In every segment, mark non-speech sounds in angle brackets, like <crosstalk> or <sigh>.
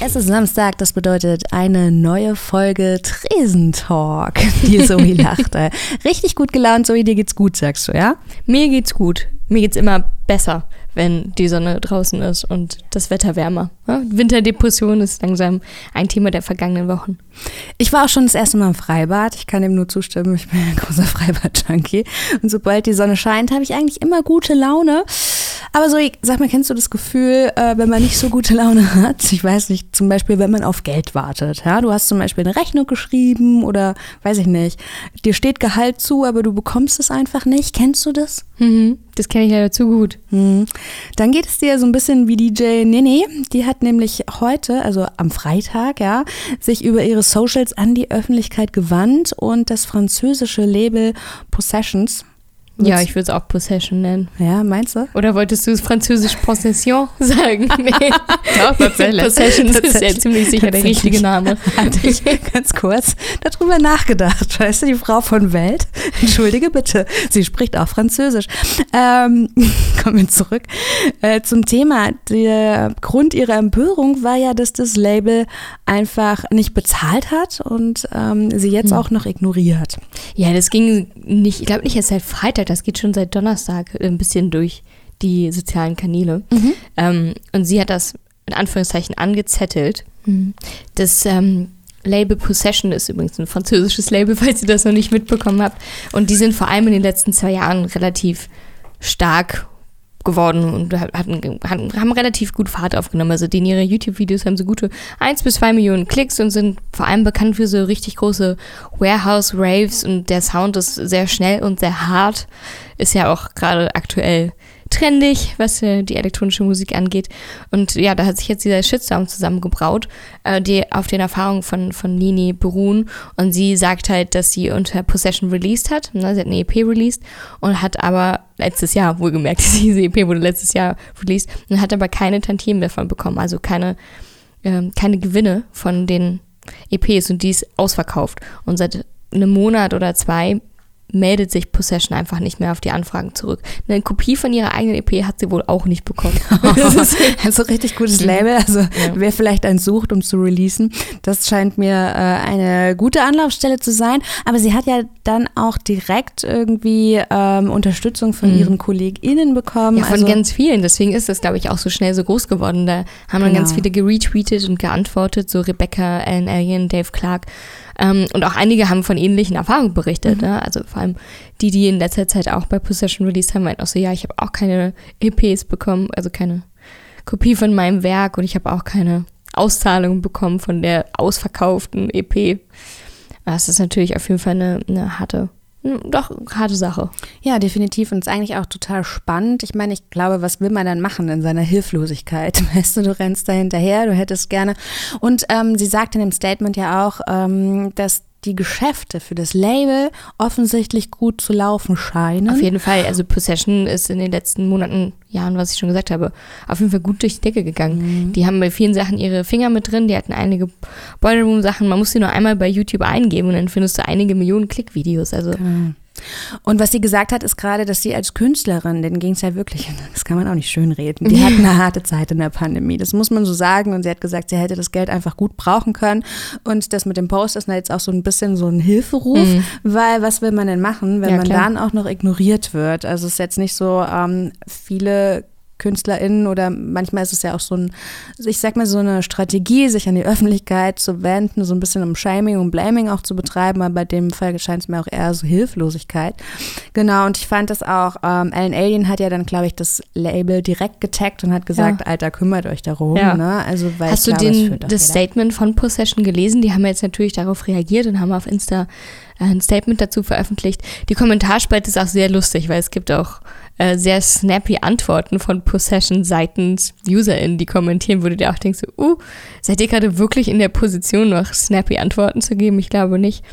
Es ist Samstag, das bedeutet eine neue Folge Tresentalk. Die Zoe <laughs> lachte. Richtig gut gelaunt, Zoe, dir geht's gut, sagst du, ja? Mir geht's gut. Mir geht's immer besser wenn die Sonne draußen ist und das Wetter wärmer. Ja, Winterdepression ist langsam ein Thema der vergangenen Wochen. Ich war auch schon das erste Mal im Freibad. Ich kann dem nur zustimmen. Ich bin ein großer <laughs> Freibad-Junkie. Und sobald die Sonne scheint, habe ich eigentlich immer gute Laune. Aber so, sag mal, kennst du das Gefühl, äh, wenn man nicht so gute Laune <laughs> hat? Ich weiß nicht, zum Beispiel, wenn man auf Geld wartet. Ja? Du hast zum Beispiel eine Rechnung geschrieben oder weiß ich nicht. Dir steht Gehalt zu, aber du bekommst es einfach nicht. Kennst du das? Mhm, das kenne ich ja zu gut. Mhm. Dann geht es dir so ein bisschen wie DJ Nene. Die hat nämlich heute, also am Freitag, ja, sich über ihre Socials an die Öffentlichkeit gewandt und das französische Label Possessions ja, ich würde es auch Possession nennen. Ja, meinst du? Oder wolltest du es französisch Possession <laughs> sagen? <laughs> Nee. Doch, tatsächlich. Possession tatsächlich. ist ja ziemlich sicher der richtige Name. Hatte ich ganz kurz darüber nachgedacht. Weißt du, die Frau von Welt, entschuldige bitte, sie spricht auch Französisch. Ähm, <laughs> kommen wir zurück äh, zum Thema. Der Grund ihrer Empörung war ja, dass das Label einfach nicht bezahlt hat und ähm, sie jetzt hm. auch noch ignoriert. Ja, das ging nicht, ich glaube nicht erst seit Freitag das geht schon seit Donnerstag ein bisschen durch die sozialen Kanäle. Mhm. Ähm, und sie hat das in Anführungszeichen angezettelt. Mhm. Das ähm, Label Possession ist übrigens ein französisches Label, <laughs> falls ihr das noch nicht mitbekommen habt. Und die sind vor allem in den letzten zwei Jahren relativ stark geworden und hatten, haben relativ gut Fahrt aufgenommen. Also in ihre YouTube-Videos haben so gute 1 bis 2 Millionen Klicks und sind vor allem bekannt für so richtig große Warehouse-Raves und der Sound ist sehr schnell und sehr hart. Ist ja auch gerade aktuell trendig, was äh, die elektronische Musik angeht. Und ja, da hat sich jetzt dieser Shitstorm zusammengebraut, äh, die auf den Erfahrungen von, von Nini beruhen. Und sie sagt halt, dass sie unter Possession released hat. Ne? Sie hat eine EP released und hat aber letztes Jahr, wohlgemerkt, <laughs> diese EP wurde letztes Jahr released und hat aber keine Tantiemen davon bekommen, also keine, äh, keine Gewinne von den EPs und die ist ausverkauft. Und seit einem Monat oder zwei meldet sich Possession einfach nicht mehr auf die Anfragen zurück. Eine Kopie von ihrer eigenen EP hat sie wohl auch nicht bekommen. <laughs> also richtig gutes. Label. Also ja. wer vielleicht eins sucht, um zu releasen, das scheint mir äh, eine gute Anlaufstelle zu sein. Aber sie hat ja dann auch direkt irgendwie ähm, Unterstützung von mhm. ihren KollegInnen bekommen. Ja, von also, ganz vielen. Deswegen ist das, glaube ich, auch so schnell so groß geworden. Da haben dann genau. ganz viele geretweetet und geantwortet, so Rebecca, Alan Alien, Dave Clark. Ähm, und auch einige haben von ähnlichen Erfahrungen berichtet. Mhm. Ne? Also vor allem die, die in letzter Zeit auch bei Possession released haben, meinten auch so, ja, ich habe auch keine EPs bekommen, also keine Kopie von meinem Werk und ich habe auch keine Auszahlung bekommen von der ausverkauften EP. Das ist natürlich auf jeden Fall eine, eine harte doch, harte Sache. Ja, definitiv. Und es ist eigentlich auch total spannend. Ich meine, ich glaube, was will man dann machen in seiner Hilflosigkeit? <laughs> Weißt du, du rennst da hinterher, du hättest gerne. Und ähm, sie sagt in dem Statement ja auch, ähm, dass die Geschäfte für das Label offensichtlich gut zu laufen scheinen. Auf jeden Fall. Also Possession ist in den letzten Monaten, Jahren, was ich schon gesagt habe, auf jeden Fall gut durch die Decke gegangen. Mhm. Die haben bei vielen Sachen ihre Finger mit drin. Die hatten einige Boiler Room Sachen. Man muss sie nur einmal bei YouTube eingeben und dann findest du einige Millionen Klickvideos. Also mhm. Und was sie gesagt hat, ist gerade, dass sie als Künstlerin, denen ging es ja wirklich, <laughs> das kann man auch nicht schönreden, die <laughs> hatten eine harte Zeit in der Pandemie. Das muss man so sagen. Und sie hat gesagt, sie hätte das Geld einfach gut brauchen können. Und das mit dem Post ist jetzt auch so ein bisschen so ein Hilferuf, mhm. weil was will man denn machen, wenn ja, man dann auch noch ignoriert wird? Also es ist jetzt nicht so, ähm, viele KünstlerInnen oder manchmal ist es ja auch so ein, ich sag mal, so eine Strategie, sich an die Öffentlichkeit zu wenden, so ein bisschen um Shaming und Blaming auch zu betreiben, aber bei dem Fall scheint es mir auch eher so Hilflosigkeit. Genau, und ich fand das auch, ähm, Alan Alien hat ja dann, glaube ich, das Label direkt getaggt und hat gesagt, ja. Alter, kümmert euch darum. Ja. Ne? Also, weil Hast du glaube, den, das Statement von Possession gelesen? Die haben jetzt natürlich darauf reagiert und haben auf Insta äh, ein Statement dazu veröffentlicht. Die Kommentarspalte ist auch sehr lustig, weil es gibt auch äh, sehr snappy Antworten von Possession seitens UserInnen, die kommentieren, wo du dir auch denkst, uh, seid ihr gerade wirklich in der Position, noch snappy Antworten zu geben? Ich glaube nicht.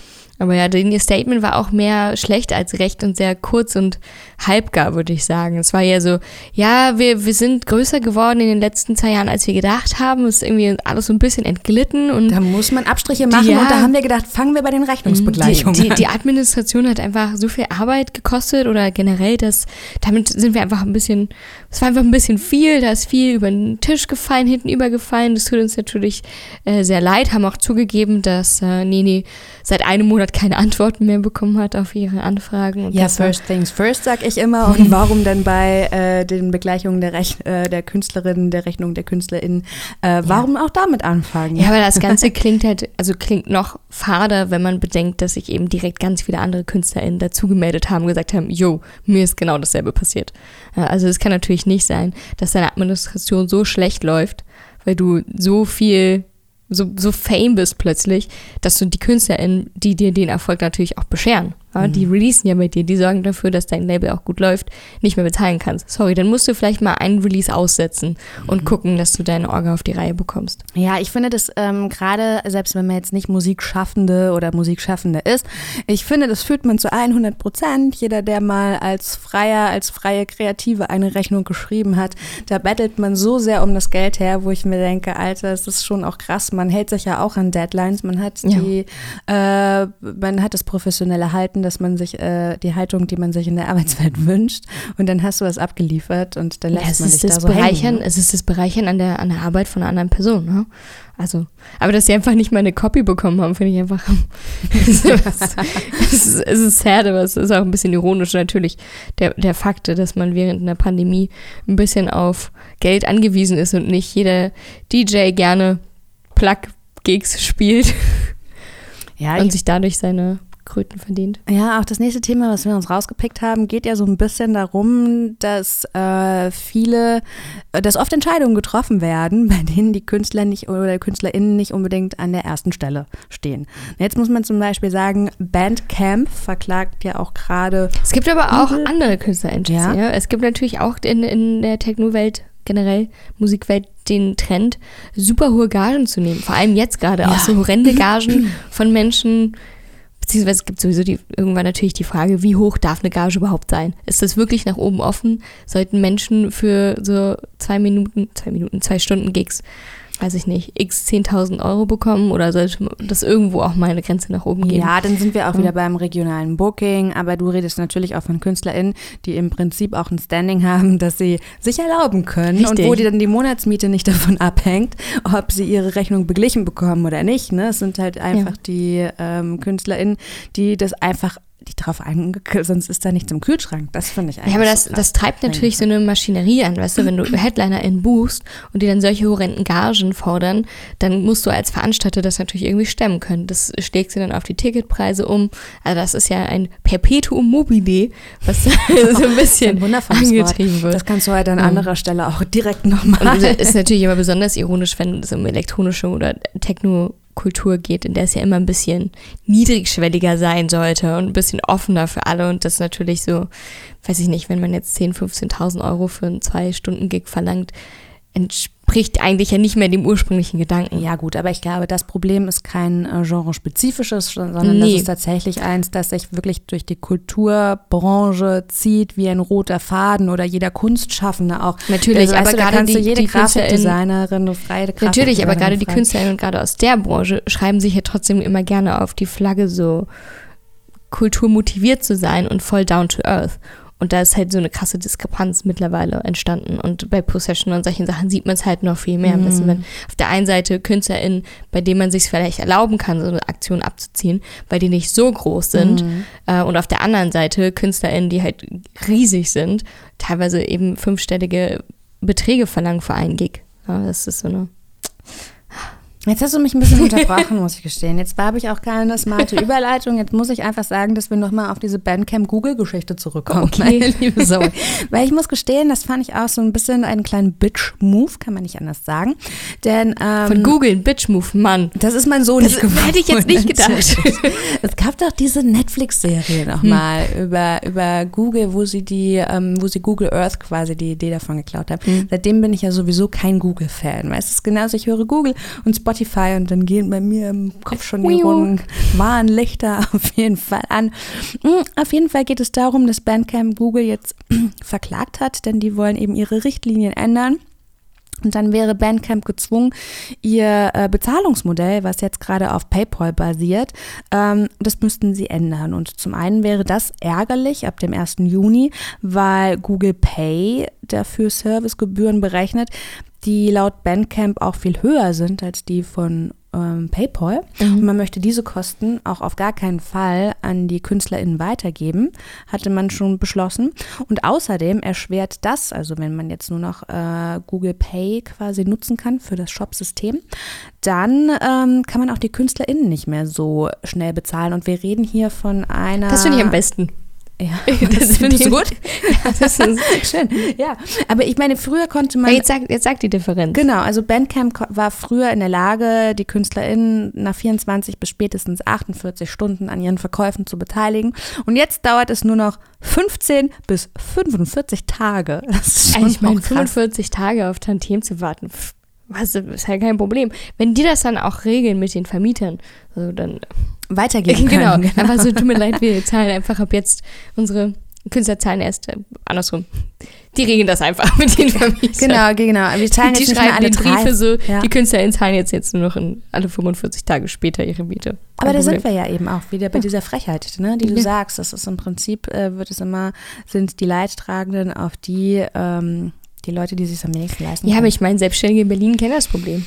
Aber ja, ihr Statement war auch mehr schlecht als recht und sehr kurz und halbgar, würde ich sagen. Es war ja so, ja, wir, wir sind größer geworden in den letzten zwei Jahren, als wir gedacht haben. Es ist irgendwie alles so ein bisschen entglitten. Und da muss man Abstriche machen ja, und da haben wir gedacht, fangen wir bei den Rechnungsbegleichungen die, die, die Administration hat einfach so viel Arbeit gekostet oder generell, dass damit sind wir einfach ein bisschen, es war einfach ein bisschen viel, da ist viel über den Tisch gefallen, hinten übergefallen. Das tut uns natürlich äh, sehr leid, haben auch zugegeben, dass äh, Nini seit einem Monat keine Antworten mehr bekommen hat auf ihre Anfragen. ja, first things first, sag ich immer. Und <laughs> warum denn bei äh, den Begleichungen der, Rech äh, der Künstlerinnen, der Rechnung der KünstlerInnen, äh, warum ja. auch damit anfangen? Ja, aber das Ganze <laughs> klingt halt, also klingt noch fader, wenn man bedenkt, dass sich eben direkt ganz viele andere KünstlerInnen dazu gemeldet haben und gesagt haben, yo, mir ist genau dasselbe passiert. Also es kann natürlich nicht sein, dass deine Administration so schlecht läuft, weil du so viel so, so fame bist plötzlich, dass du die KünstlerInnen, die dir den Erfolg natürlich auch bescheren, ja, die mhm. releasen ja mit dir, die sorgen dafür, dass dein Label auch gut läuft, nicht mehr bezahlen kannst. Sorry, dann musst du vielleicht mal einen Release aussetzen und mhm. gucken, dass du deine Orga auf die Reihe bekommst. Ja, ich finde das ähm, gerade, selbst wenn man jetzt nicht Musikschaffende oder Musikschaffende ist, ich finde, das fühlt man zu 100 Prozent. Jeder, der mal als Freier, als freie Kreative eine Rechnung geschrieben hat, da bettelt man so sehr um das Geld her, wo ich mir denke, Alter, es ist schon auch krass. Man hält sich ja auch an Deadlines, man hat die, ja. äh, man hat das professionelle Halten dass man sich äh, die Haltung, die man sich in der <laughs> Arbeitswelt wünscht, und dann hast du was abgeliefert und dann lässt ja, man dich da so Bereichern, hängen. Es ist das Bereichern an der, an der Arbeit von einer anderen Person. Ne? Also, aber dass sie einfach nicht meine Copy bekommen haben, finde ich einfach. <laughs> es, ist, es ist sad, aber es ist auch ein bisschen ironisch natürlich der, der Fakt, dass man während einer Pandemie ein bisschen auf Geld angewiesen ist und nicht jeder DJ gerne Plug-Gigs spielt. Ja, und sich dadurch seine Kröten verdient. Ja, auch das nächste Thema, was wir uns rausgepickt haben, geht ja so ein bisschen darum, dass äh, viele, äh, dass oft Entscheidungen getroffen werden, <laughs> bei denen die Künstler nicht oder KünstlerInnen nicht unbedingt an der ersten Stelle stehen. Jetzt muss man zum Beispiel sagen, Bandcamp verklagt ja auch gerade. Es gibt aber auch andere KünstlerInnen. Ja. ja. Es gibt natürlich auch in, in der Techno-Welt generell Musikwelt den Trend, super hohe Gagen zu nehmen. Vor allem jetzt gerade ja. auch so horrende <laughs> Gagen von Menschen, Beziehungsweise es gibt sowieso die, irgendwann natürlich die Frage, wie hoch darf eine Gage überhaupt sein? Ist das wirklich nach oben offen? Sollten Menschen für so zwei Minuten, zwei Minuten, zwei Stunden Gigs weiß ich nicht, x 10.000 Euro bekommen oder sollte das irgendwo auch mal eine Grenze nach oben gehen? Ja, dann sind wir auch wieder beim regionalen Booking, aber du redest natürlich auch von KünstlerInnen, die im Prinzip auch ein Standing haben, dass sie sich erlauben können Richtig. und wo die dann die Monatsmiete nicht <laughs> davon abhängt, ob sie ihre Rechnung beglichen bekommen oder nicht. Ne? Es sind halt einfach ja. die ähm, KünstlerInnen, die das einfach die drauf eingekühlt, sonst ist da nichts im Kühlschrank. Das finde ich eigentlich. Ja, aber das, so das treibt natürlich so eine Maschinerie an, weißt du, wenn du <laughs> HeadlinerInnen buchst und die dann solche horrenden Gagen fordern, dann musst du als Veranstalter das natürlich irgendwie stemmen können. Das schlägt sie dann auf die Ticketpreise um. Also das ist ja ein Perpetuum mobile, was <laughs> so ein bisschen angetrieben wird. Das kannst du halt an um, anderer Stelle auch direkt nochmal. <laughs> Ist natürlich immer besonders ironisch, wenn es um elektronische oder Techno Kultur geht, in der es ja immer ein bisschen niedrigschwelliger sein sollte und ein bisschen offener für alle und das natürlich so, weiß ich nicht, wenn man jetzt 10.000, 15.000 Euro für einen Zwei-Stunden-Gig verlangt, entspricht eigentlich ja nicht mehr dem ursprünglichen Gedanken. Ja gut, aber ich glaube, das Problem ist kein äh, genre-spezifisches, sondern nee. das ist tatsächlich eins, das sich wirklich durch die Kulturbranche zieht, wie ein roter Faden oder jeder Kunstschaffende auch. Natürlich, also, aber du, gerade die, jede die Grafikdesignerin, freie Natürlich, aber gerade die Künstlerinnen gerade aus der Branche schreiben sich ja trotzdem immer gerne auf die Flagge so kulturmotiviert zu sein und voll down to earth. Und da ist halt so eine krasse Diskrepanz mittlerweile entstanden. Und bei Possession und solchen Sachen sieht man es halt noch viel mehr. Mhm. Weißt wenn auf der einen Seite KünstlerInnen, bei denen man sich vielleicht erlauben kann, so eine Aktion abzuziehen, weil die nicht so groß sind. Mhm. Und auf der anderen Seite KünstlerInnen, die halt riesig sind, teilweise eben fünfstellige Beträge verlangen für einen Gig. Ja, das ist so eine Jetzt hast du mich ein bisschen <laughs> unterbrochen, muss ich gestehen. Jetzt habe ich auch keine smarte Überleitung. Jetzt muss ich einfach sagen, dass wir nochmal auf diese Bandcamp-Google-Geschichte zurückkommen. Okay. liebe Zoe. Weil ich muss gestehen, das fand ich auch so ein bisschen einen kleinen Bitch-Move, kann man nicht anders sagen. Denn, ähm, Von Google, ein Bitch-Move, Mann. Das ist mein Sohn das nicht geworden. Hätte ich jetzt nicht <laughs> gedacht. es gab doch diese Netflix-Serie nochmal hm. über, über Google, wo sie die, ähm, wo sie Google Earth quasi die Idee davon geklaut haben. Hm. Seitdem bin ich ja sowieso kein Google-Fan. Weißt du, genauso, ich höre Google und Spotify Spotify und dann gehen bei mir im Kopf schon die roten Warnlichter <laughs> auf jeden Fall an. Hm, auf jeden Fall geht es darum, dass Bandcamp Google jetzt <clears throat> verklagt hat, denn die wollen eben ihre Richtlinien ändern. Und dann wäre Bandcamp gezwungen, ihr äh, Bezahlungsmodell, was jetzt gerade auf PayPal basiert, ähm, das müssten sie ändern. Und zum einen wäre das ärgerlich ab dem 1. Juni, weil Google Pay dafür Servicegebühren berechnet, die laut Bandcamp auch viel höher sind als die von ähm, PayPal. Mhm. Und man möchte diese Kosten auch auf gar keinen Fall an die KünstlerInnen weitergeben, hatte man schon beschlossen. Und außerdem erschwert das, also wenn man jetzt nur noch äh, Google Pay quasi nutzen kann für das Shop-System, dann ähm, kann man auch die KünstlerInnen nicht mehr so schnell bezahlen. Und wir reden hier von einer. Das finde ich am besten. Ja, <laughs> das findest du gut? <laughs> Ja, das ist schön. Ja, aber ich meine, früher konnte man. jetzt, sag, jetzt sag die Differenz. Genau, also Bandcamp war früher in der Lage, die KünstlerInnen nach 24 bis spätestens 48 Stunden an ihren Verkäufen zu beteiligen. Und jetzt dauert es nur noch 15 bis 45 Tage. Das ist schon also ich meine, 45 Tage auf Tantiem zu warten. Was ist ja kein Problem. Wenn die das dann auch regeln mit den Vermietern, also dann weitergeben <laughs> genau, können. Genau, einfach so, tut mir leid, wir zahlen einfach ab jetzt unsere Künstler zahlen erst äh, andersrum. Die regeln das einfach <laughs> mit den Vermietern. Genau, genau. Wir zahlen die jetzt schreiben alle die Briefe so, ja. die Künstler zahlen jetzt, jetzt nur noch in, alle 45 Tage später ihre Miete. Aber da sind wir ja eben auch wieder bei dieser Frechheit, ne, die du ja. sagst. Das ist im Prinzip, äh, wird es immer, sind die Leidtragenden auf die, ähm, die Leute, die sich am nächsten leisten Ja, können. aber ich meine, Selbstständige in Berlin kennen das Problem.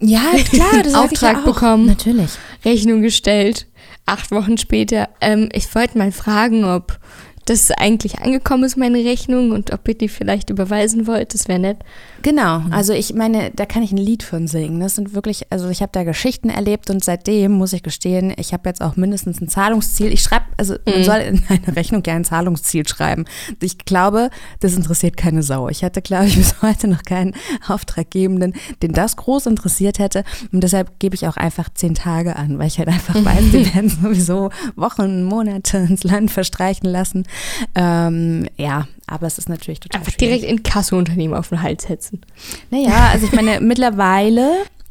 Ja, klar, das <laughs> Auftrag ja bekommen, natürlich. Rechnung gestellt, acht Wochen später. Ähm, ich wollte mal fragen, ob das eigentlich angekommen ist, meine Rechnung, und ob ihr die vielleicht überweisen wollt, das wäre nett. Genau, mhm. also ich meine, da kann ich ein Lied von singen. Das sind wirklich, also ich habe da Geschichten erlebt und seitdem muss ich gestehen, ich habe jetzt auch mindestens ein Zahlungsziel. Ich schreibe, also man mhm. soll in eine Rechnung gerne ein Zahlungsziel schreiben. Ich glaube, das interessiert keine Sau. Ich hatte, glaube ich, <laughs> bis heute noch keinen Auftraggebenden, den das groß interessiert hätte. Und deshalb gebe ich auch einfach zehn Tage an, weil ich halt einfach weiß, die <laughs> werden sowieso Wochen, Monate ins Land verstreichen lassen. Ähm, ja, aber es ist natürlich total Einfach schwierig. direkt in Kasseunternehmen auf den Hals setzen. Naja, also ich meine, <laughs> mittlerweile,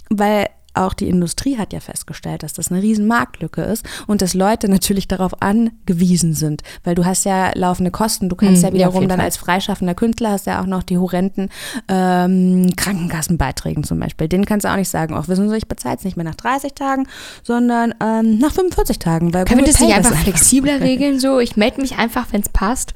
weil auch die Industrie hat ja festgestellt, dass das eine riesen Marktlücke ist und dass Leute natürlich darauf angewiesen sind, weil du hast ja laufende Kosten, du kannst mhm, ja wiederum ja, dann Fall. als freischaffender Künstler hast ja auch noch die horrenden ähm, Krankenkassenbeiträge zum Beispiel. Den kannst du auch nicht sagen, auch wissen Sie, ich bezahle es nicht mehr nach 30 Tagen, sondern ähm, nach 45 Tagen. Weil Können wir das nicht einfach flexibler regeln so? Ich melde mich einfach, wenn es passt.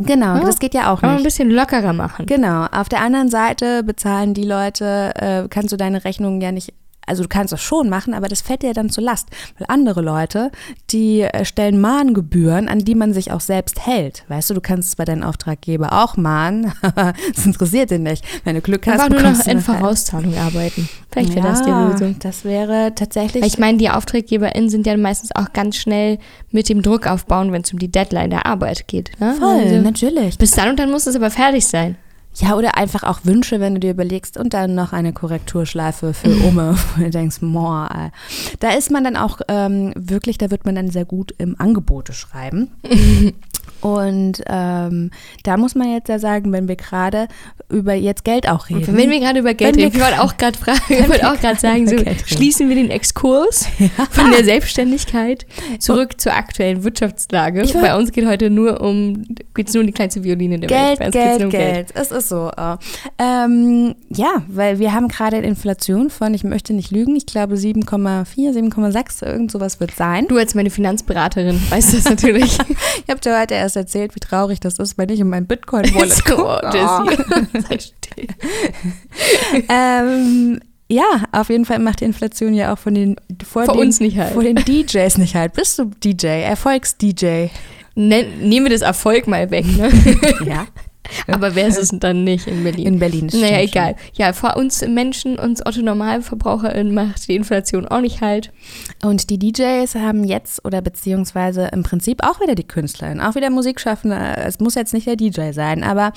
Genau, ja, das geht ja auch nicht. ein bisschen lockerer machen. Genau. Auf der anderen Seite bezahlen die Leute, äh, kannst du deine Rechnungen ja nicht also du kannst das schon machen, aber das fällt dir dann zur Last, weil andere Leute, die äh, stellen Mahngebühren, an die man sich auch selbst hält. Weißt du, du kannst bei deinem Auftraggeber auch mahnen, <laughs> das interessiert dich nicht. Wenn du Glück hast, nur noch in Vorauszahlung arbeiten. Vielleicht wäre ja, das die Lösung. Das wäre tatsächlich. Weil ich meine, die AuftraggeberInnen sind ja meistens auch ganz schnell mit dem Druck aufbauen, wenn es um die Deadline der Arbeit geht. Ne? Voll, also, natürlich. Bis dann und dann muss es aber fertig sein. Ja, oder einfach auch Wünsche, wenn du dir überlegst und dann noch eine Korrekturschleife für <laughs> Ome, wo du denkst, boah, da ist man dann auch ähm, wirklich, da wird man dann sehr gut im Angebote schreiben. <laughs> Und ähm, da muss man jetzt ja sagen, wenn wir gerade über jetzt Geld auch reden. Wenn wir gerade über Geld reden, ich wollte auch <laughs> gerade fragen, ich wollte auch gerade sagen, so, schließen wir den Exkurs <laughs> von der Selbstständigkeit zurück zur aktuellen Wirtschaftslage. Bei uns geht heute nur um, geht es nur um die kleinste Violine der Geld, Welt. Geld, um Geld, Geld. Es ist so. Uh. Ähm, ja, weil wir haben gerade Inflation von, ich möchte nicht lügen, ich glaube 7,4, 7,6, irgend sowas wird sein. Du als meine Finanzberaterin weißt das natürlich. <laughs> ich habe dir heute erst erzählt, wie traurig das ist, wenn ich in mein Bitcoin-Wallet gucke. Oh. <laughs> <laughs> ähm, ja, auf jeden Fall macht die Inflation ja auch von den vor, vor den, uns nicht halt. Vor den DJs nicht halt. Bist du DJ, Erfolgs-DJ? Nehmen wir das Erfolg mal weg, ne? <laughs> ja. Aber wer ist es dann nicht in Berlin? In Berlin. ist Naja, egal. Ja, vor uns Menschen, uns Otto NormalverbraucherInnen macht die Inflation auch nicht halt. Und die DJs haben jetzt oder beziehungsweise im Prinzip auch wieder die KünstlerInnen, auch wieder Musikschaffende. Es muss jetzt nicht der DJ sein, aber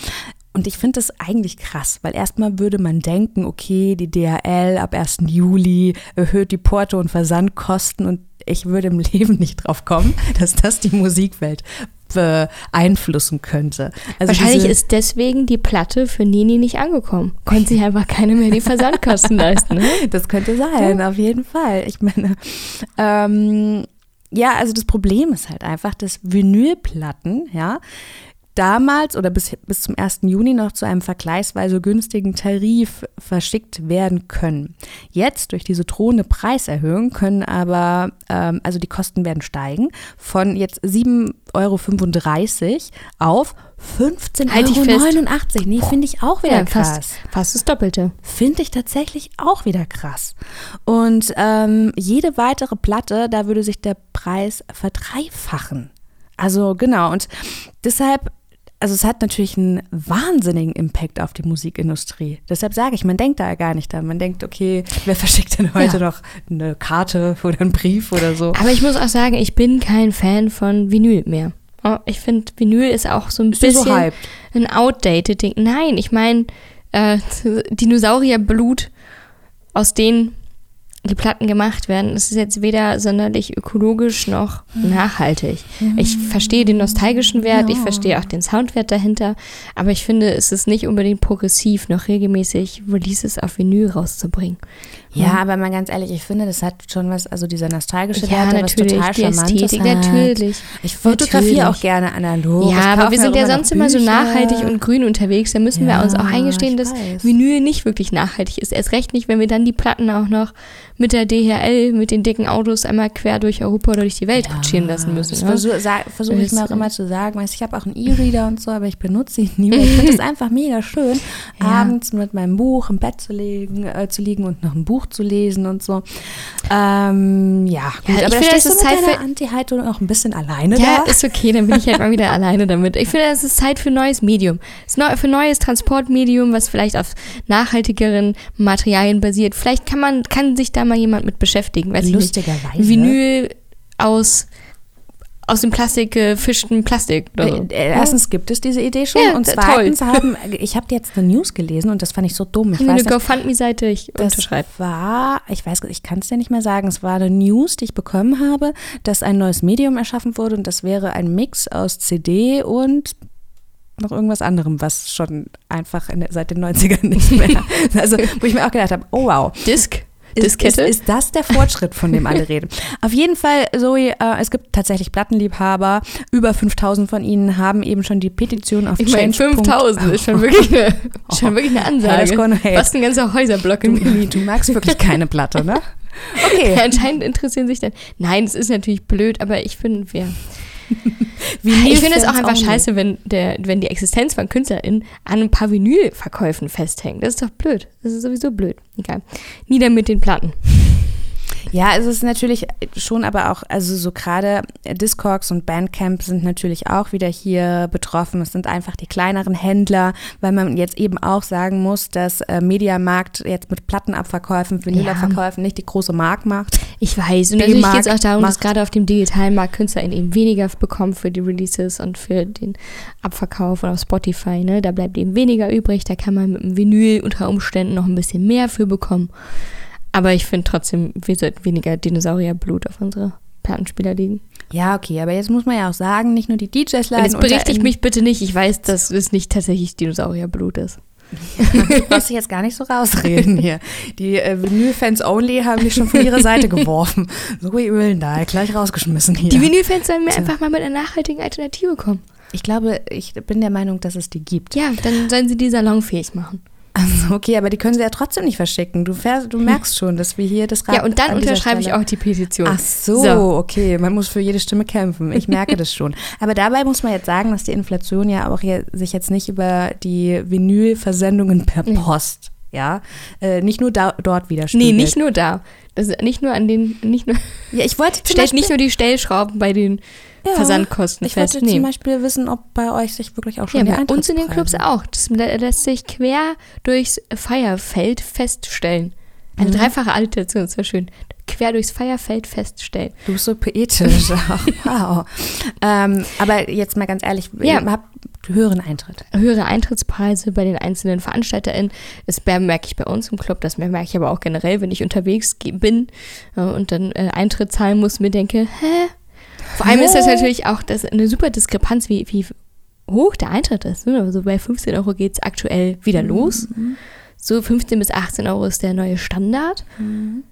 und ich finde das eigentlich krass, weil erstmal würde man denken, okay, die DHL ab 1. Juli erhöht die Porto- und Versandkosten und ich würde im <laughs> Leben nicht drauf kommen, dass das die Musikwelt beeinflussen könnte. Also Wahrscheinlich ist deswegen die Platte für Nini nicht angekommen. Konnte sich einfach keine mehr die Versandkosten <laughs> leisten. Ne? Das könnte sein, ja. auf jeden Fall. Ich meine, ähm, ja, also das Problem ist halt einfach, dass Vinylplatten, ja, damals oder bis, bis zum 1. Juni noch zu einem vergleichsweise günstigen Tarif verschickt werden können. Jetzt durch diese drohende Preiserhöhung können aber, ähm, also die Kosten werden steigen von jetzt 7,35 Euro auf 15,89 Euro. Nee, finde ich auch wieder ja, krass. Fast, fast das Doppelte. Finde ich tatsächlich auch wieder krass. Und ähm, jede weitere Platte, da würde sich der Preis verdreifachen. Also genau, und deshalb also es hat natürlich einen wahnsinnigen Impact auf die Musikindustrie. Deshalb sage ich, man denkt da ja gar nicht an. Man denkt, okay, wer <laughs> verschickt denn heute ja. noch eine Karte oder einen Brief oder so? Aber ich muss auch sagen, ich bin kein Fan von Vinyl mehr. Oh, ich finde, Vinyl ist auch so ein ist bisschen so ein outdated Ding. Nein, ich meine, äh, <laughs> Dinosaurierblut, aus denen die Platten gemacht werden, das ist jetzt weder sonderlich ökologisch noch nachhaltig. Ich verstehe den nostalgischen Wert, ich verstehe auch den Soundwert dahinter, aber ich finde, es ist nicht unbedingt progressiv, noch regelmäßig Releases auf Vinyl rauszubringen. Ja, aber mal ganz ehrlich, ich finde, das hat schon was, also dieser nostalgische ja, Wert, was total die Ästhetik, hat. natürlich. Ich fotografiere auch gerne analog. Ja, aber wir sind ja sonst immer so nachhaltig und grün unterwegs. Da müssen ja, wir uns auch eingestehen, dass weiß. Vinyl nicht wirklich nachhaltig ist. Erst recht nicht, wenn wir dann die Platten auch noch mit der DHL, mit den dicken Autos einmal quer durch Europa oder durch die Welt ja, kutschieren lassen müssen. Das ne? versuche versuch ich mir auch immer zu sagen. Ich habe auch einen E-Reader und so, aber ich benutze ihn nie mehr. Ich finde es <laughs> einfach mega schön, ja. abends mit meinem Buch im Bett zu, legen, äh, zu liegen und noch ein Buch zu lesen und so. Ähm, ja, gut, ja, aber da stehst du mit Zeit deiner Anti-Haltung auch ein bisschen alleine ja, da. ist okay, dann bin ich halt mal wieder alleine damit. Ich finde, es ist Zeit für ein neues Medium. Es ist für ein neues Transportmedium, was vielleicht auf nachhaltigeren Materialien basiert. Vielleicht kann man, kann sich da mal jemand mit beschäftigen. Weiß Lustigerweise. Vinyl aus aus dem Plastik gefischten Plastik. So. Äh, äh, erstens gibt es diese Idee schon ja, und zweitens toll. haben, ich habe jetzt eine News gelesen und das fand ich so dumm. Ich weiß, eine GoFundMe-Seite, ich unterschreibe. war, ich weiß, ich kann es dir nicht mehr sagen, es war eine News, die ich bekommen habe, dass ein neues Medium erschaffen wurde und das wäre ein Mix aus CD und noch irgendwas anderem, was schon einfach in, seit den 90ern nicht mehr. <laughs> <laughs> also, wo ich mir auch gedacht habe, oh wow. Disc? Ist, ist, ist, das der Fortschritt, von dem alle reden? <laughs> Auf jeden Fall, Zoe, äh, es gibt tatsächlich Plattenliebhaber. Über 5000 von ihnen haben eben schon die Petition auf Ich meine, 5000 ist schon wirklich eine, <laughs> oh. schon wirklich eine Ansage. Hey. Fast ein ganzer Häuserblock in Berlin. Du magst wirklich keine Platte, ne? <laughs> Okay. anscheinend interessieren sich dann. Nein, es ist natürlich blöd, aber ich finde, <laughs> wir. ich finde es auch einfach auch scheiße, wenn, der, wenn die Existenz von KünstlerInnen an ein paar Vinylverkäufen festhängt. Das ist doch blöd. Das ist sowieso blöd. Egal. Nieder mit den Platten. Ja, also es ist natürlich schon aber auch, also so gerade Discogs und Bandcamp sind natürlich auch wieder hier betroffen. Es sind einfach die kleineren Händler, weil man jetzt eben auch sagen muss, dass äh, Mediamarkt jetzt mit Plattenabverkäufen, Vinylabverkäufen ja. nicht die große Mark macht. Ich weiß. Und natürlich geht es auch darum, dass gerade auf dem digitalen Markt Künstler eben weniger bekommen für die Releases und für den Abverkauf und auf Spotify. Ne? Da bleibt eben weniger übrig. Da kann man mit dem Vinyl unter Umständen noch ein bisschen mehr für bekommen. Aber ich finde trotzdem, wir sollten weniger Dinosaurierblut auf unsere Plattenspieler liegen. Ja, okay, aber jetzt muss man ja auch sagen, nicht nur die DJs leiden. Und jetzt berichtige mich bitte nicht. Ich weiß, dass es nicht tatsächlich Dinosaurierblut ist. Ja, du brauchst dich jetzt gar nicht so rausreden hier. Die äh, Vinyl-Fans only haben mich schon von ihrer Seite geworfen. So wie Ölen da, gleich rausgeschmissen hier. Die Vinyl-Fans sollen mir einfach mal mit einer nachhaltigen Alternative kommen. Ich glaube, ich bin der Meinung, dass es die gibt. Ja, dann sollen sie die salonfähig machen. Also okay, aber die können sie ja trotzdem nicht verschicken. Du, fährst, du merkst schon, dass wir hier das Rad Ja, und dann unterschreibe ich auch die Petition. Ach so, so, okay. Man muss für jede Stimme kämpfen. Ich merke das schon. Aber dabei muss man jetzt sagen, dass die Inflation ja auch hier, sich jetzt nicht über die Vinylversendungen per Post, ja, äh, nicht nur da, dort widerspiegelt. Nee, nicht nur da. Das nicht nur an den, nicht nur. Ja, ich wollte stellt nicht nur die Stellschrauben bei den ja, Versandkosten ich fest. Ich wollte zum Beispiel wissen, ob bei euch sich wirklich auch schon ja, bei uns in den Clubs auch. Das lässt sich quer durchs Feierfeld feststellen. Eine mhm. dreifache Alliteration, das war schön. Quer durchs Feierfeld feststellen. Du bist so poetisch. <laughs> wow. ähm, aber jetzt mal ganz ehrlich, ja. habt höheren Eintritt. Höhere Eintrittspreise bei den einzelnen VeranstalterInnen. Das merke ich bei uns im Club, das merke ich aber auch generell, wenn ich unterwegs bin äh, und dann äh, Eintritt zahlen muss, mir denke, hä? Vor allem ist das natürlich auch das eine super Diskrepanz, wie, wie hoch der Eintritt ist. Ne? Also bei 15 Euro geht es aktuell wieder los. Mhm. So 15 bis 18 Euro ist der neue Standard. Mhm.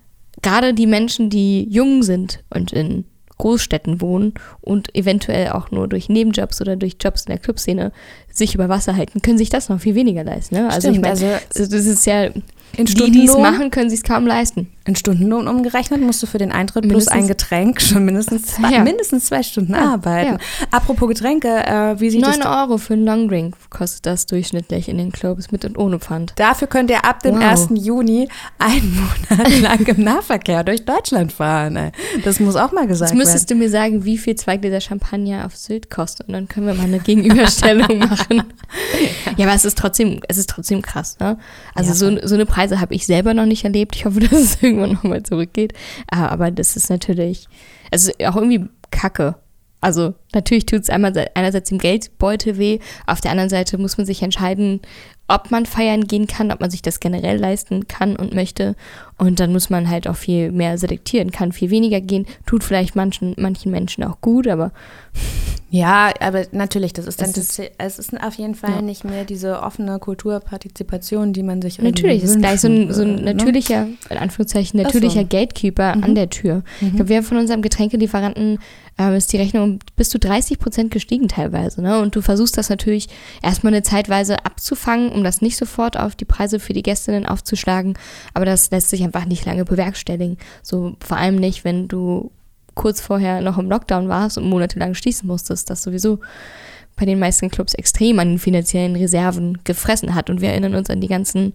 Gerade die Menschen, die jung sind und in Großstädten wohnen und eventuell auch nur durch Nebenjobs oder durch Jobs in der Clubszene sich über Wasser halten, können sich das noch viel weniger leisten. Ne? Also Stimmt, ich meine, also das ist ja in die, die es machen, können sich es kaum leisten. In Stundenlohn umgerechnet musst du für den Eintritt mindestens, plus ein Getränk schon mindestens zwei, ja. mindestens zwei Stunden ja, arbeiten. Ja. Apropos Getränke, äh, wie sieht 9 das? 9 Euro für einen Longdrink kostet das durchschnittlich in den Clubs mit und ohne Pfand. Dafür könnt ihr ab dem wow. 1. Juni einen <laughs> Monat lang im Nahverkehr durch Deutschland fahren. Ey. Das muss auch mal gesagt werden. Jetzt müsstest du mir sagen, wie viel zwei Gläser Champagner auf Sylt kostet und dann können wir mal eine Gegenüberstellung <laughs> machen. ja, aber es ist trotzdem, es ist trotzdem krass. Ne? Also so, so eine Preis Preise habe ich selber noch nicht erlebt. Ich hoffe, dass es <laughs> irgendwann nochmal zurückgeht. Ah, aber das ist natürlich, also auch irgendwie kacke. Also natürlich tut es einerseits dem Geldbeutel weh, auf der anderen Seite muss man sich entscheiden, ob man feiern gehen kann, ob man sich das generell leisten kann und möchte. Und dann muss man halt auch viel mehr selektieren, kann viel weniger gehen, tut vielleicht manchen, manchen Menschen auch gut, aber. Ja, aber natürlich, das ist dann, es ist, es ist auf jeden Fall ja. nicht mehr diese offene Kulturpartizipation, die man sich Natürlich, es ist gleich so ein, so ein ne? natürlicher, in Anführungszeichen, natürlicher so. Gatekeeper mhm. an der Tür. Mhm. Ich glaube, wir haben von unserem Getränkelieferanten äh, ist die Rechnung bis zu 30 Prozent gestiegen teilweise. Ne? Und du versuchst das natürlich erstmal eine Zeitweise abzufangen, um das nicht sofort auf die Preise für die Gästinnen aufzuschlagen. Aber das lässt sich einfach nicht lange bewerkstelligen. So vor allem nicht, wenn du kurz vorher noch im Lockdown warst und monatelang schließen musstest, das sowieso bei den meisten Clubs extrem an den finanziellen Reserven gefressen hat. Und wir erinnern uns an die ganzen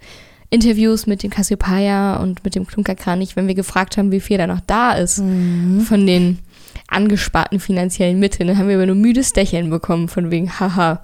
Interviews mit dem Cassiopeia und mit dem Klunkerkranich, wenn wir gefragt haben, wie viel da noch da ist mhm. von den angesparten finanziellen Mitteln. Dann haben wir aber nur müdes Dächeln bekommen von wegen, haha,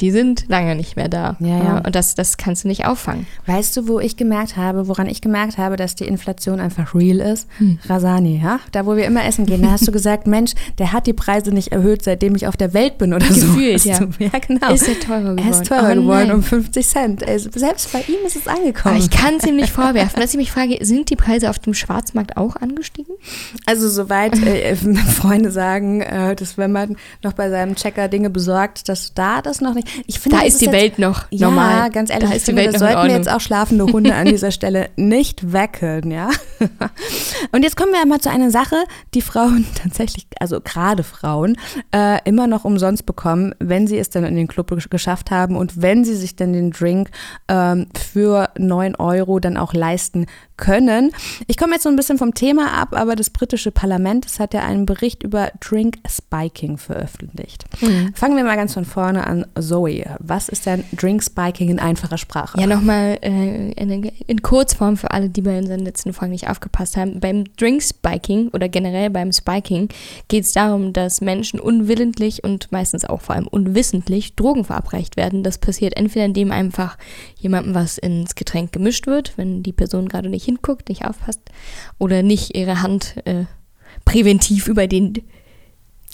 die sind lange nicht mehr da. Ja, ja. Und das, das kannst du nicht auffangen. Weißt du, wo ich gemerkt habe, woran ich gemerkt habe, dass die Inflation einfach real ist? Hm. Rasani, ja? Da, wo wir immer essen gehen, da hast du gesagt, <laughs> Mensch, der hat die Preise nicht erhöht, seitdem ich auf der Welt bin oder Gefühlt, so. ja. ja, genau. Ist er teurer geworden. Er ist teurer oh, geworden um 50 Cent. Selbst bei ihm ist es angekommen. Aber ich kann es ihm nicht vorwerfen. Dass ich mich frage, sind die Preise auf dem Schwarzmarkt auch angestiegen? Also soweit äh, Freunde sagen, äh, dass wenn man noch bei seinem Checker Dinge besorgt, dass da das noch nicht ich finde, da ist die Welt noch normal. Ja, ganz ehrlich, da ist die Welt das sollten wir jetzt auch schlafende Hunde an dieser Stelle <laughs> nicht wecken, ja. <laughs> Und jetzt kommen wir einmal zu einer Sache, die Frauen <laughs> tatsächlich, also gerade Frauen, äh, immer noch umsonst bekommen, wenn sie es dann in den Club geschafft haben und wenn sie sich dann den Drink ähm, für 9 Euro dann auch leisten können. Ich komme jetzt so ein bisschen vom Thema ab, aber das britische Parlament das hat ja einen Bericht über Drink Spiking veröffentlicht. Mhm. Fangen wir mal ganz von vorne an. Zoe, was ist denn Drink Spiking in einfacher Sprache? Ja, nochmal äh, in, in, Kurzform für alle, die bei unseren letzten Folgen nicht aufgepasst haben. Beim Drink Spiking oder generell beim Spiking geht es darum, dass Menschen unwillentlich und meistens auch vor allem unwissentlich Drogen verabreicht werden. Das passiert entweder indem einfach jemandem was ins Getränk gemischt wird, wenn die Person gerade nicht hinguckt, nicht aufpasst oder nicht ihre Hand äh, präventiv über den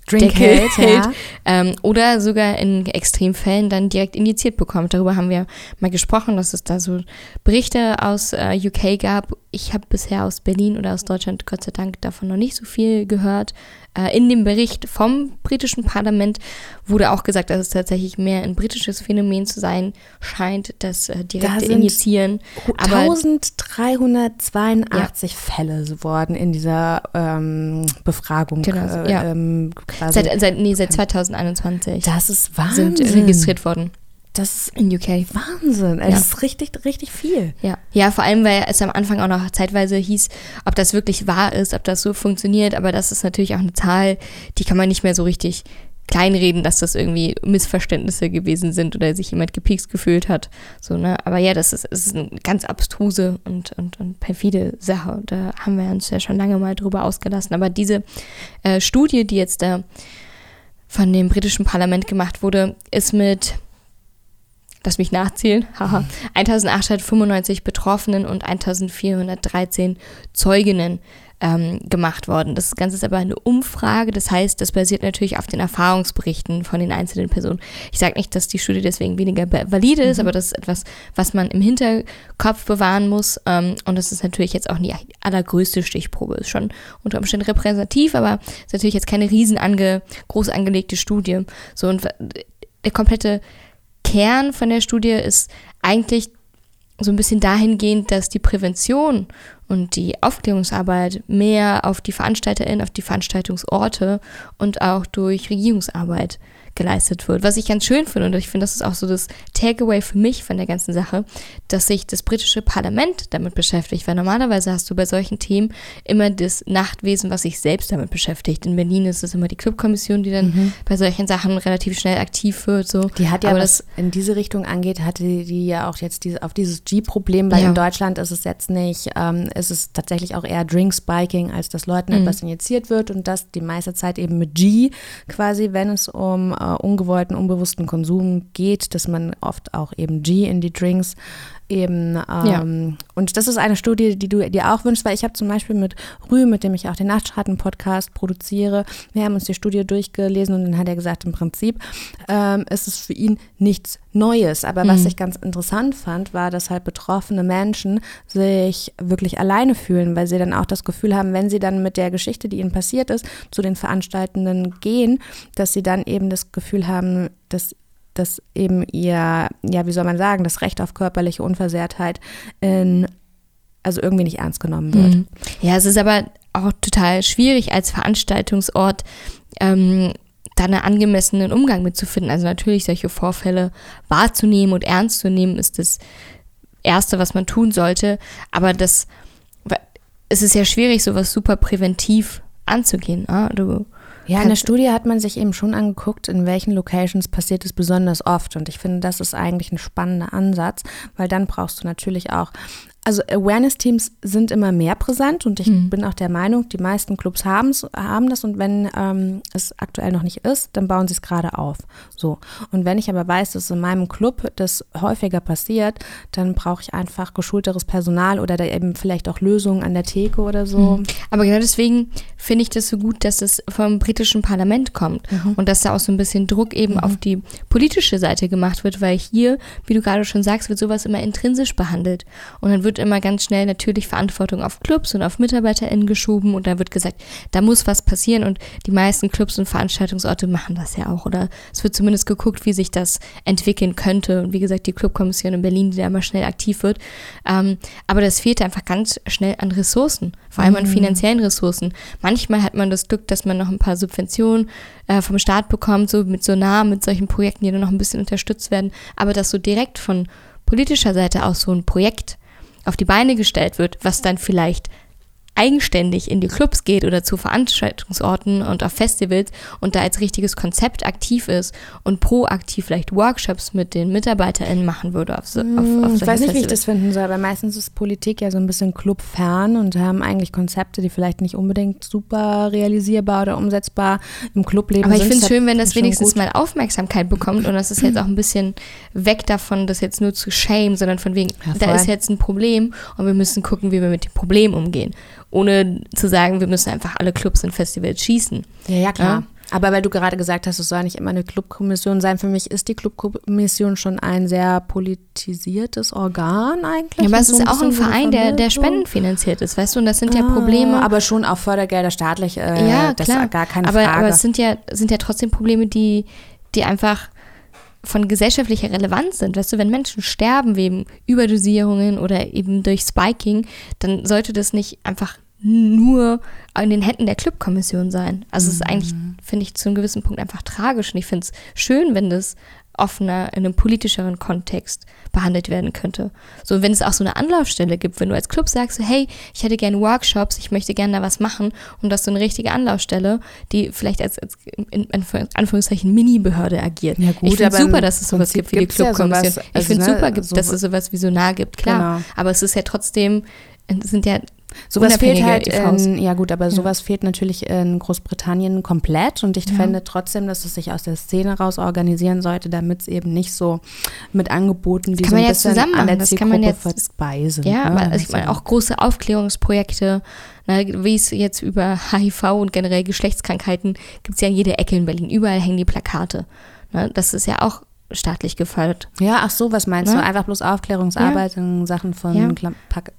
Drink Deckel hält, ja. ähm, oder sogar in Extremfällen dann direkt injiziert bekommt. Darüber haben wir mal gesprochen, dass es da so Berichte aus äh, UK gab. Ich habe bisher aus Berlin oder aus Deutschland Gott sei Dank davon noch nicht so viel gehört. Äh, in dem Bericht vom britischen Parlament wurde auch gesagt, dass es tatsächlich mehr ein britisches Phänomen zu sein scheint, das äh, direkte da Injizieren. 1382 ja. Fälle wurden in dieser ähm, Befragung genau, ja. ähm. Seit, seit, nee, seit 2021. Das ist Wahnsinn. Sind registriert worden. Das ist in UK Wahnsinn. Ja. Das ist richtig, richtig viel. Ja. ja, vor allem, weil es am Anfang auch noch zeitweise hieß, ob das wirklich wahr ist, ob das so funktioniert. Aber das ist natürlich auch eine Zahl, die kann man nicht mehr so richtig kleinreden, dass das irgendwie Missverständnisse gewesen sind oder sich jemand gepiekst gefühlt hat. So, ne? Aber ja, das ist, ist eine ganz abstruse und, und, und perfide Sache. Da haben wir uns ja schon lange mal drüber ausgelassen. Aber diese äh, Studie, die jetzt da von dem britischen Parlament gemacht wurde, ist mit lass mich nachzählen, haha, 1895 Betroffenen und 1413 Zeuginnen ähm, gemacht worden. Das Ganze ist aber eine Umfrage, das heißt, das basiert natürlich auf den Erfahrungsberichten von den einzelnen Personen. Ich sage nicht, dass die Studie deswegen weniger valide ist, mhm. aber das ist etwas, was man im Hinterkopf bewahren muss. Ähm, und das ist natürlich jetzt auch die allergrößte Stichprobe. Ist schon unter Umständen repräsentativ, aber ist natürlich jetzt keine riesen ange, groß angelegte Studie. So und der komplette Kern von der Studie ist eigentlich so ein bisschen dahingehend, dass die Prävention und die Aufklärungsarbeit mehr auf die VeranstalterInnen, auf die Veranstaltungsorte und auch durch Regierungsarbeit geleistet wird. Was ich ganz schön finde, und ich finde, das ist auch so das Takeaway für mich von der ganzen Sache, dass sich das britische Parlament damit beschäftigt. Weil normalerweise hast du bei solchen Themen immer das Nachtwesen, was sich selbst damit beschäftigt. In Berlin ist es immer die Clubkommission, die dann mhm. bei solchen Sachen relativ schnell aktiv wird. So. Die hat ja, Aber was in diese Richtung angeht, hatte die ja auch jetzt diese, auf dieses G-Problem, weil ja. in Deutschland ist es jetzt nicht, ähm, ist es tatsächlich auch eher Drink-Spiking, als dass Leuten mhm. etwas injiziert wird und das die meiste Zeit eben mit G quasi, wenn es um äh, ungewollten, unbewussten Konsum geht, dass man oft auch eben G in die Drinks eben. Ähm, ja. Und das ist eine Studie, die du dir auch wünschst, weil ich habe zum Beispiel mit Rü, mit dem ich auch den Nachtschatten-Podcast produziere, wir haben uns die Studie durchgelesen und dann hat er gesagt, im Prinzip ähm, ist es für ihn nichts Neues. Aber mhm. was ich ganz interessant fand, war, dass halt betroffene Menschen sich wirklich alleine fühlen, weil sie dann auch das Gefühl haben, wenn sie dann mit der Geschichte, die ihnen passiert ist, zu den Veranstaltenden gehen, dass sie dann eben das Gefühl haben, dass dass eben ihr, ja, wie soll man sagen, das Recht auf körperliche Unversehrtheit in, also irgendwie nicht ernst genommen wird. Mhm. Ja, es ist aber auch total schwierig als Veranstaltungsort ähm, da einen angemessenen Umgang mitzufinden. Also natürlich solche Vorfälle wahrzunehmen und ernst zu nehmen, ist das Erste, was man tun sollte. Aber das, es ist ja schwierig, sowas super präventiv anzugehen. Ne? Du ja, in der Studie hat man sich eben schon angeguckt, in welchen Locations passiert es besonders oft. Und ich finde, das ist eigentlich ein spannender Ansatz, weil dann brauchst du natürlich auch also Awareness-Teams sind immer mehr präsent und ich mhm. bin auch der Meinung, die meisten Clubs haben's, haben das und wenn ähm, es aktuell noch nicht ist, dann bauen sie es gerade auf. So. Und wenn ich aber weiß, dass in meinem Club das häufiger passiert, dann brauche ich einfach geschulteres Personal oder da eben vielleicht auch Lösungen an der Theke oder so. Mhm. Aber genau deswegen finde ich das so gut, dass es vom britischen Parlament kommt mhm. und dass da auch so ein bisschen Druck eben auf die politische Seite gemacht wird, weil hier, wie du gerade schon sagst, wird sowas immer intrinsisch behandelt und dann wird immer ganz schnell natürlich Verantwortung auf Clubs und auf MitarbeiterInnen geschoben und da wird gesagt, da muss was passieren und die meisten Clubs und Veranstaltungsorte machen das ja auch oder es wird zumindest geguckt, wie sich das entwickeln könnte und wie gesagt, die Clubkommission in Berlin, die da immer schnell aktiv wird, ähm, aber das fehlt einfach ganz schnell an Ressourcen, vor allem mhm. an finanziellen Ressourcen. Manchmal hat man das Glück, dass man noch ein paar Subventionen äh, vom Staat bekommt, so mit so Namen, mit solchen Projekten, die dann noch ein bisschen unterstützt werden, aber das so direkt von politischer Seite aus so ein Projekt auf die Beine gestellt wird, was dann vielleicht eigenständig in die Clubs geht oder zu Veranstaltungsorten und auf Festivals und da als richtiges Konzept aktiv ist und proaktiv vielleicht Workshops mit den MitarbeiterInnen machen würde. Auf, so, auf, auf hm, ich weiß nicht, wie ich das finden soll, weil meistens ist Politik ja so ein bisschen clubfern und haben eigentlich Konzepte, die vielleicht nicht unbedingt super realisierbar oder umsetzbar im Clubleben sind. Aber ich finde es schön, wenn das wenigstens gut. mal Aufmerksamkeit bekommt und das ist jetzt auch ein bisschen weg davon, das jetzt nur zu shame, sondern von wegen, ja, da ist jetzt ein Problem und wir müssen gucken, wie wir mit dem Problem umgehen ohne zu sagen, wir müssen einfach alle Clubs und Festivals schießen. Ja, ja, klar. Ja? Aber weil du gerade gesagt hast, es soll nicht immer eine Clubkommission sein, für mich ist die Clubkommission schon ein sehr politisiertes Organ eigentlich. Ja, aber es ist auch ein Verein, der, der spendenfinanziert ist, weißt du, und das sind ja ah, Probleme. Aber schon auch Fördergelder staatlich, äh, ja, das klar. gar keine aber, Frage. Aber es sind ja, sind ja trotzdem Probleme, die, die einfach von gesellschaftlicher Relevanz sind. Weißt du, wenn Menschen sterben wegen Überdosierungen oder eben durch Spiking, dann sollte das nicht einfach nur in den Händen der Clubkommission sein. Also es ist eigentlich, mhm. finde ich, zu einem gewissen Punkt einfach tragisch. Und ich finde es schön, wenn das offener, in einem politischeren Kontext behandelt werden könnte. So, wenn es auch so eine Anlaufstelle gibt, wenn du als Club sagst, so, hey, ich hätte gerne Workshops, ich möchte gerne da was machen und das so eine richtige Anlaufstelle, die vielleicht als, als in Anführungszeichen Mini-Behörde agiert. Ja, gut, ich finde super, dass es sowas gibt wie die Clubkommission. Ja also, ich finde ne, super, so dass es sowas wie Sonar gibt, klar. Genau. Aber es ist ja trotzdem, es sind ja Sowas fehlt halt, in, ja gut, aber sowas fehlt natürlich in Großbritannien komplett und ich fände trotzdem, dass es sich aus der Szene raus organisieren sollte, damit es eben nicht so mit Angeboten, die so ein man jetzt bisschen zusammen an der das kann man Zielgruppe jetzt- vorbei sind. Ja, ne? aber also ich Also- meine auch große Aufklärungsprojekte, ne, wie es jetzt über HIV und generell Geschlechtskrankheiten gibt es ja in jeder Ecke in Berlin. Überall hängen die Plakate. Ne, das ist ja auch staatlich gefördert. Ja, ach so, was meinst Ne? du? Einfach bloß Aufklärungsarbeit in Sachen von Ja.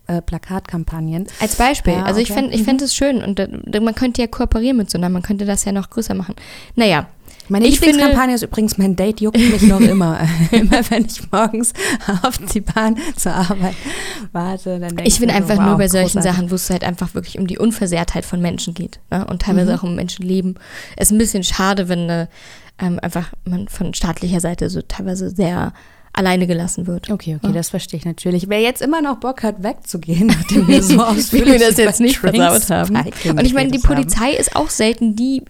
Äh, Plakatkampagnen. Als Beispiel. Ja, also ich okay. fände ich fänd es schön und da- man könnte ja kooperieren mit so einer, man könnte das ja noch größer machen. Naja, Meine Ich finde- Lieblingskampagne ist übrigens, mein Date juckt <laughs> mich noch immer. <laughs> immer wenn ich morgens <laughs> auf die Bahn zur Arbeit warte, dann denke ich finde mir so, einfach nur bei solchen großartig. Sachen, wo es halt einfach wirklich um die Unversehrtheit von Menschen geht ne? und teilweise Mhm. auch um Menschenleben. Es ist ein bisschen schade, wenn äh, ähm, einfach man von staatlicher Seite so teilweise sehr alleine gelassen wird. Okay, okay, das verstehe ich natürlich. Wer jetzt immer noch Bock hat, wegzugehen, <laughs> nachdem wir so Wie ausführlich wir das jetzt nicht Drinks versaut haben. Und ich meine, die geredet haben. Polizei ist auch selten die,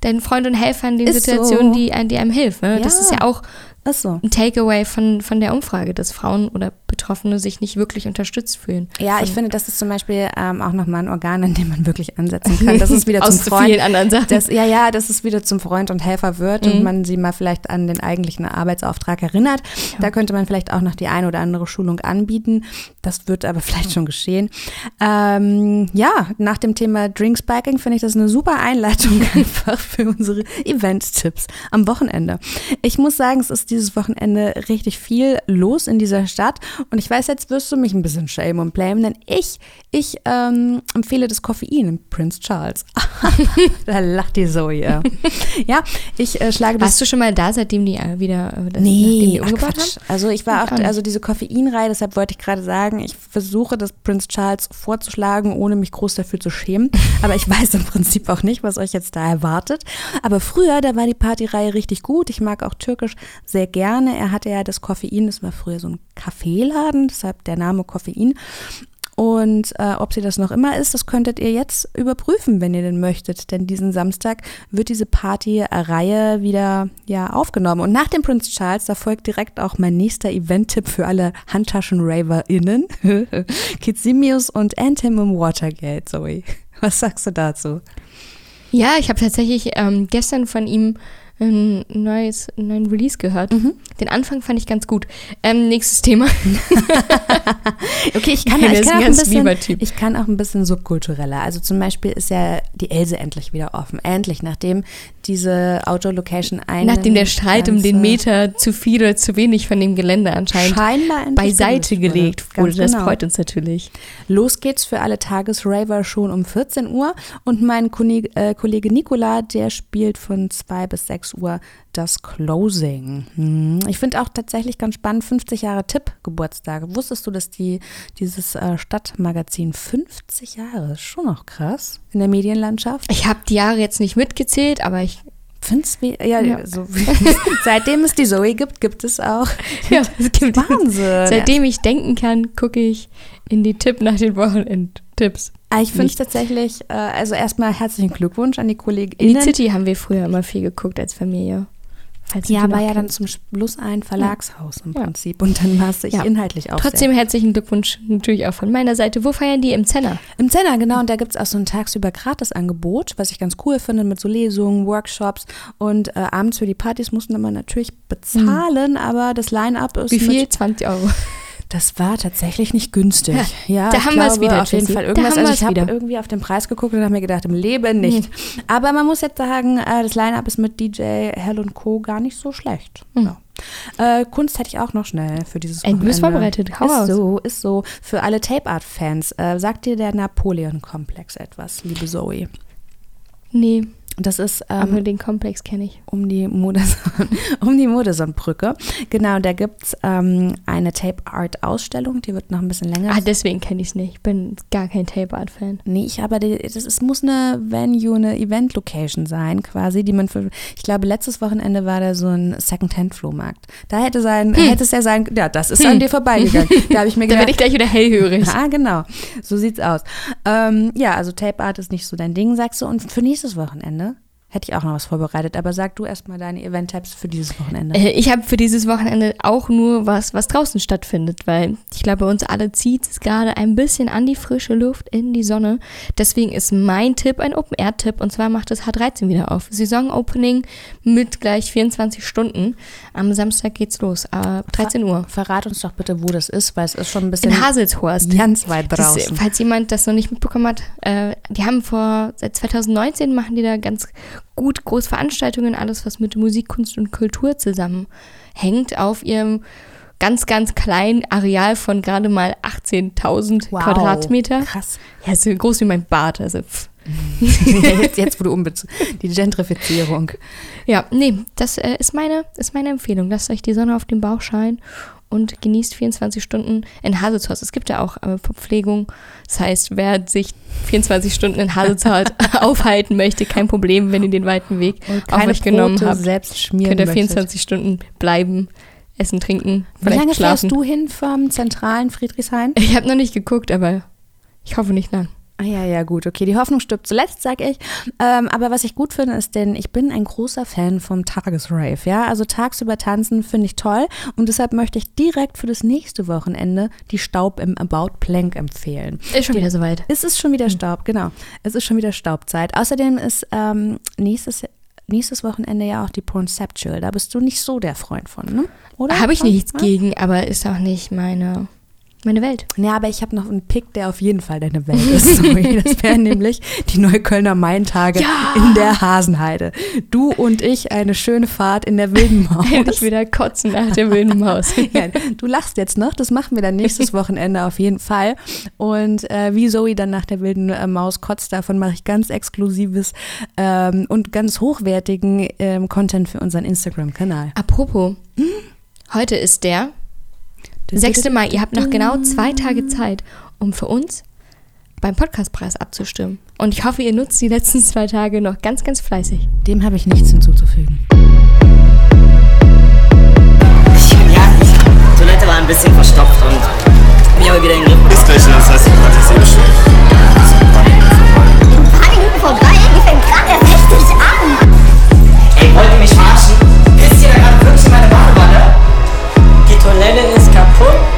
dein Freund und Helfer in den Ist Situationen, so. die, die einem hilft. Ne? Das Ja. ist ja auch Ist so. ein Takeaway von, von der Umfrage, dass Frauen oder Betroffene sich nicht wirklich unterstützt fühlen. Ja, ich finde, das ist zum Beispiel ähm, auch nochmal ein Organ, an dem man wirklich ansetzen kann. <laughs> Das ist wieder zum zu Freund. vielen anderen Sachen. Das, ja, ja, dass es wieder zum Freund und Helfer wird Mhm. und man sie mal vielleicht an den eigentlichen Arbeitsauftrag erinnert. Da könnte man vielleicht auch noch die eine oder andere Schulung anbieten. Das wird aber <laughs> vielleicht schon geschehen. Ähm, ja, nach dem Thema Drink Spiking finde ich das eine super Einleitung <laughs> einfach für unsere Event-Tipps am Wochenende. Ich muss sagen, es ist dieses Wochenende richtig viel los in dieser Stadt und ich weiß, jetzt wirst du mich ein bisschen shame und blame, denn ich, ich ähm, empfehle das Koffein in Prince Charles. <laughs> da lacht die Zoe. Ja, ja ich äh, schlage das Warst du schon mal da, seitdem die äh, wieder äh, das, Nee, die Quatsch. haben? Also ich war auch, auch nicht. also diese Koffeinreihe, deshalb wollte ich gerade sagen, ich versuche das Prince Charles vorzuschlagen, ohne mich groß dafür zu schämen. <laughs> Aber ich weiß im Prinzip auch nicht, was euch jetzt da erwartet. Aber früher, da war die Partyreihe richtig gut. Ich mag auch Türkisch sehr gerne. Er hatte ja das Koffein, das war früher so ein Kaffeeladen, deshalb der Name Koffein. Und äh, ob sie das noch immer ist, das könntet ihr jetzt überprüfen, wenn ihr denn möchtet. Denn diesen Samstag wird diese Partyreihe wieder ja, aufgenommen. Und nach dem Prince Charles, da folgt direkt auch mein nächster Event-Tipp für alle Handtaschen-RaverInnen. <laughs> Kitsimius und Anthem im Watergate, Zoe. Was sagst du dazu? Ja, ich habe tatsächlich ähm, gestern von ihm ein neues, einen neuen Release gehört. Mhm. Den Anfang fand ich ganz gut. Ähm, nächstes Thema. <laughs> Okay, ich kann, <laughs> Nein, ich kann auch ein bisschen, ich kann auch ein bisschen subkultureller. Also zum Beispiel ist ja die Else endlich wieder offen. Endlich, nachdem diese Outdoor-Location ein Nachdem der Streit um den Meter zu viel oder zu wenig von dem Gelände anscheinend beiseite gelegt wurde. Ganz Das genau. freut uns natürlich. Los geht's für alle Tagesraver schon um 14 Uhr und mein Kollege, äh, Kollege Nicola, der spielt von 2 bis 6 Uhr das Closing. Hm. Ich finde auch tatsächlich ganz spannend, 50 Jahre Tipp-Geburtstage. Wusstest du, dass die, dieses äh, Stadtmagazin 50 Jahre ist schon noch krass in der Medienlandschaft? Ich habe die Jahre jetzt nicht mitgezählt, aber ich. Find's wie, ja, Ja. So, <laughs> seitdem es die Zoe gibt, gibt es auch <laughs> Ja, es gibt Wahnsinn. Seitdem ich denken kann, gucke ich in die Tipp nach den Wochenendtipps. Ah, ich finde tatsächlich, äh, also erstmal herzlichen Glückwunsch an die In KollegInnen. die City haben wir früher immer viel geguckt als Familie. Falls Ja, war ja dann zum Schluss ein Verlagshaus im Ja. Prinzip und dann war es sich Ja. inhaltlich auch Trotzdem herzlichen Glückwunsch natürlich auch von meiner Seite. Wo feiern die? Im Zenner. Im Zenner, genau, und da gibt es auch so ein tagsüber Gratisangebot, was ich ganz cool finde, mit so Lesungen, Workshops und äh, abends für die Partys mussten man natürlich bezahlen, aber das Line-Up ist Wie viel? Mit, 20 Euro. Das war tatsächlich nicht günstig. Ja, da haben wir es wieder, Auf jeden. Fall irgendwas. Also ich habe irgendwie auf den Preis geguckt und habe mir gedacht, im Leben nicht. Aber man muss jetzt sagen, äh, das Line-Up ist mit DJ Hell und Co. gar nicht so schlecht. Ja. Äh, Kunst hätte ich auch noch schnell für dieses Ey, du bist vorbereitet. Hau ist raus. so, ist so. Für alle Tape Art Fans, äh, sagt dir der Napoleon-Komplex etwas, liebe Zoe? Nee, Das ist ähm, aber den Komplex kenne ich. um die Modeson, <laughs> um die Modeson-Brücke. Genau, da gibt es ähm, eine Tape Art Ausstellung, die wird noch ein bisschen länger. Ah, deswegen kenne ich es nicht. Ich bin gar kein Tape Art Fan. Nee, ich aber die, das ist, muss eine Venue, eine Event-Location sein, quasi, die man für, ich glaube, letztes Wochenende war da so ein Second-Hand-Flohmarkt. Da hätte sein, hätte es ja sein, ja, das ist an dir vorbeigegangen. <laughs> Da habe ich mir Da gedacht, werde ich gleich wieder hellhörig. Ah, genau. So sieht's aus. Ähm, ja, also Tape Art ist nicht so dein Ding, sagst du. Und für nächstes Wochenende? Hätte ich auch noch was vorbereitet. Aber sag du erstmal deine Event-Tabs für dieses Wochenende. Äh, ich habe für dieses Wochenende auch nur was, was draußen stattfindet, weil ich glaube, uns alle zieht es gerade ein bisschen an die frische Luft, in die Sonne. Deswegen ist mein Tipp ein Open-Air-Tipp und zwar macht das H13 wieder auf. Saison-Opening mit gleich 24 Stunden. Am Samstag geht's los, äh, 13 Uhr. Verrat uns doch bitte, wo das ist, weil es ist schon ein bisschen In Haselshorst. ganz weit Das, draußen. falls jemand das noch nicht mitbekommen hat, äh, die haben vor, seit 2019 machen die da ganz gut große Veranstaltungen, alles was mit Musik, Kunst und Kultur zusammenhängt, auf ihrem ganz, ganz kleinen Areal von gerade mal 18.000 Wow. Quadratmeter. Krass. Ja, so groß wie mein Bart. Also, <laughs> jetzt, jetzt, wo du umbez die Gentrifizierung. ja, nee, das äh, ist, meine, ist meine Empfehlung. Lasst euch die Sonne auf den Bauch scheinen und genießt 24 Stunden in Haselshorst. Es gibt ja auch äh, Verpflegung. Das heißt, wer sich 24 Stunden in Haselshorst <laughs> aufhalten möchte, kein Problem, wenn ihr den weiten Weg auf euch genommen habt. selbst schmieren Könnt ihr möchtet. 24 Stunden bleiben, essen, trinken, Wie lange schlafen. fährst du hin vom zentralen Friedrichshain? Ich habe noch nicht geguckt, aber ich hoffe nicht lang. Ah, ja, ja, gut, okay. Die Hoffnung stirbt zuletzt, sag ich. Ähm, aber was ich gut finde, ist, denn ich bin ein großer Fan vom Tagesrave, ja. Also tagsüber tanzen finde ich toll und deshalb möchte ich direkt für das nächste Wochenende die Staub im About Plank empfehlen. Ist schon wieder soweit. Es ist schon wieder Staub, genau. Es ist schon wieder Staubzeit. Außerdem ist ähm, nächstes, nächstes Wochenende ja auch die Pornceptual. Da bist du nicht so der Freund von, ne? Oder? Habe ich nichts Ja? gegen, aber ist auch nicht meine, meine Welt. Ja, aber ich habe noch einen Pick, der auf jeden Fall deine Welt ist. <laughs> Sorry. Das wären nämlich die Neuköllner Maintage Ja! in der Hasenheide. Du und ich eine schöne Fahrt in der wilden <laughs> Maus. Endlich wieder kotzen nach der wilden Maus. <laughs> Ja, du lachst jetzt noch, das machen wir dann nächstes Wochenende auf jeden Fall. Und äh, wie Zoe dann nach der wilden äh, Maus kotzt, davon mache ich ganz exklusives ähm, und ganz hochwertigen ähm, Content für unseren Instagram-Kanal. Apropos, heute ist der 6. Mai, ihr habt noch genau zwei Tage Zeit, um für uns beim Podcastpreis abzustimmen. Und ich hoffe, ihr nutzt die letzten zwei Tage noch ganz, ganz fleißig. Dem habe ich nichts hinzuzufügen. Ja, die Toilette war ein bisschen verstopft und mich aber wieder in den Griff. Ist gleich, das heißt, man hat es eh bestellt. Drei Minuten vorbei, die fängt gerade erst richtig an. Ey, wollt ihr mich verarschen? Pisst ihr da gerade wirklich in meine Badewanne? Toilette ist kaputt.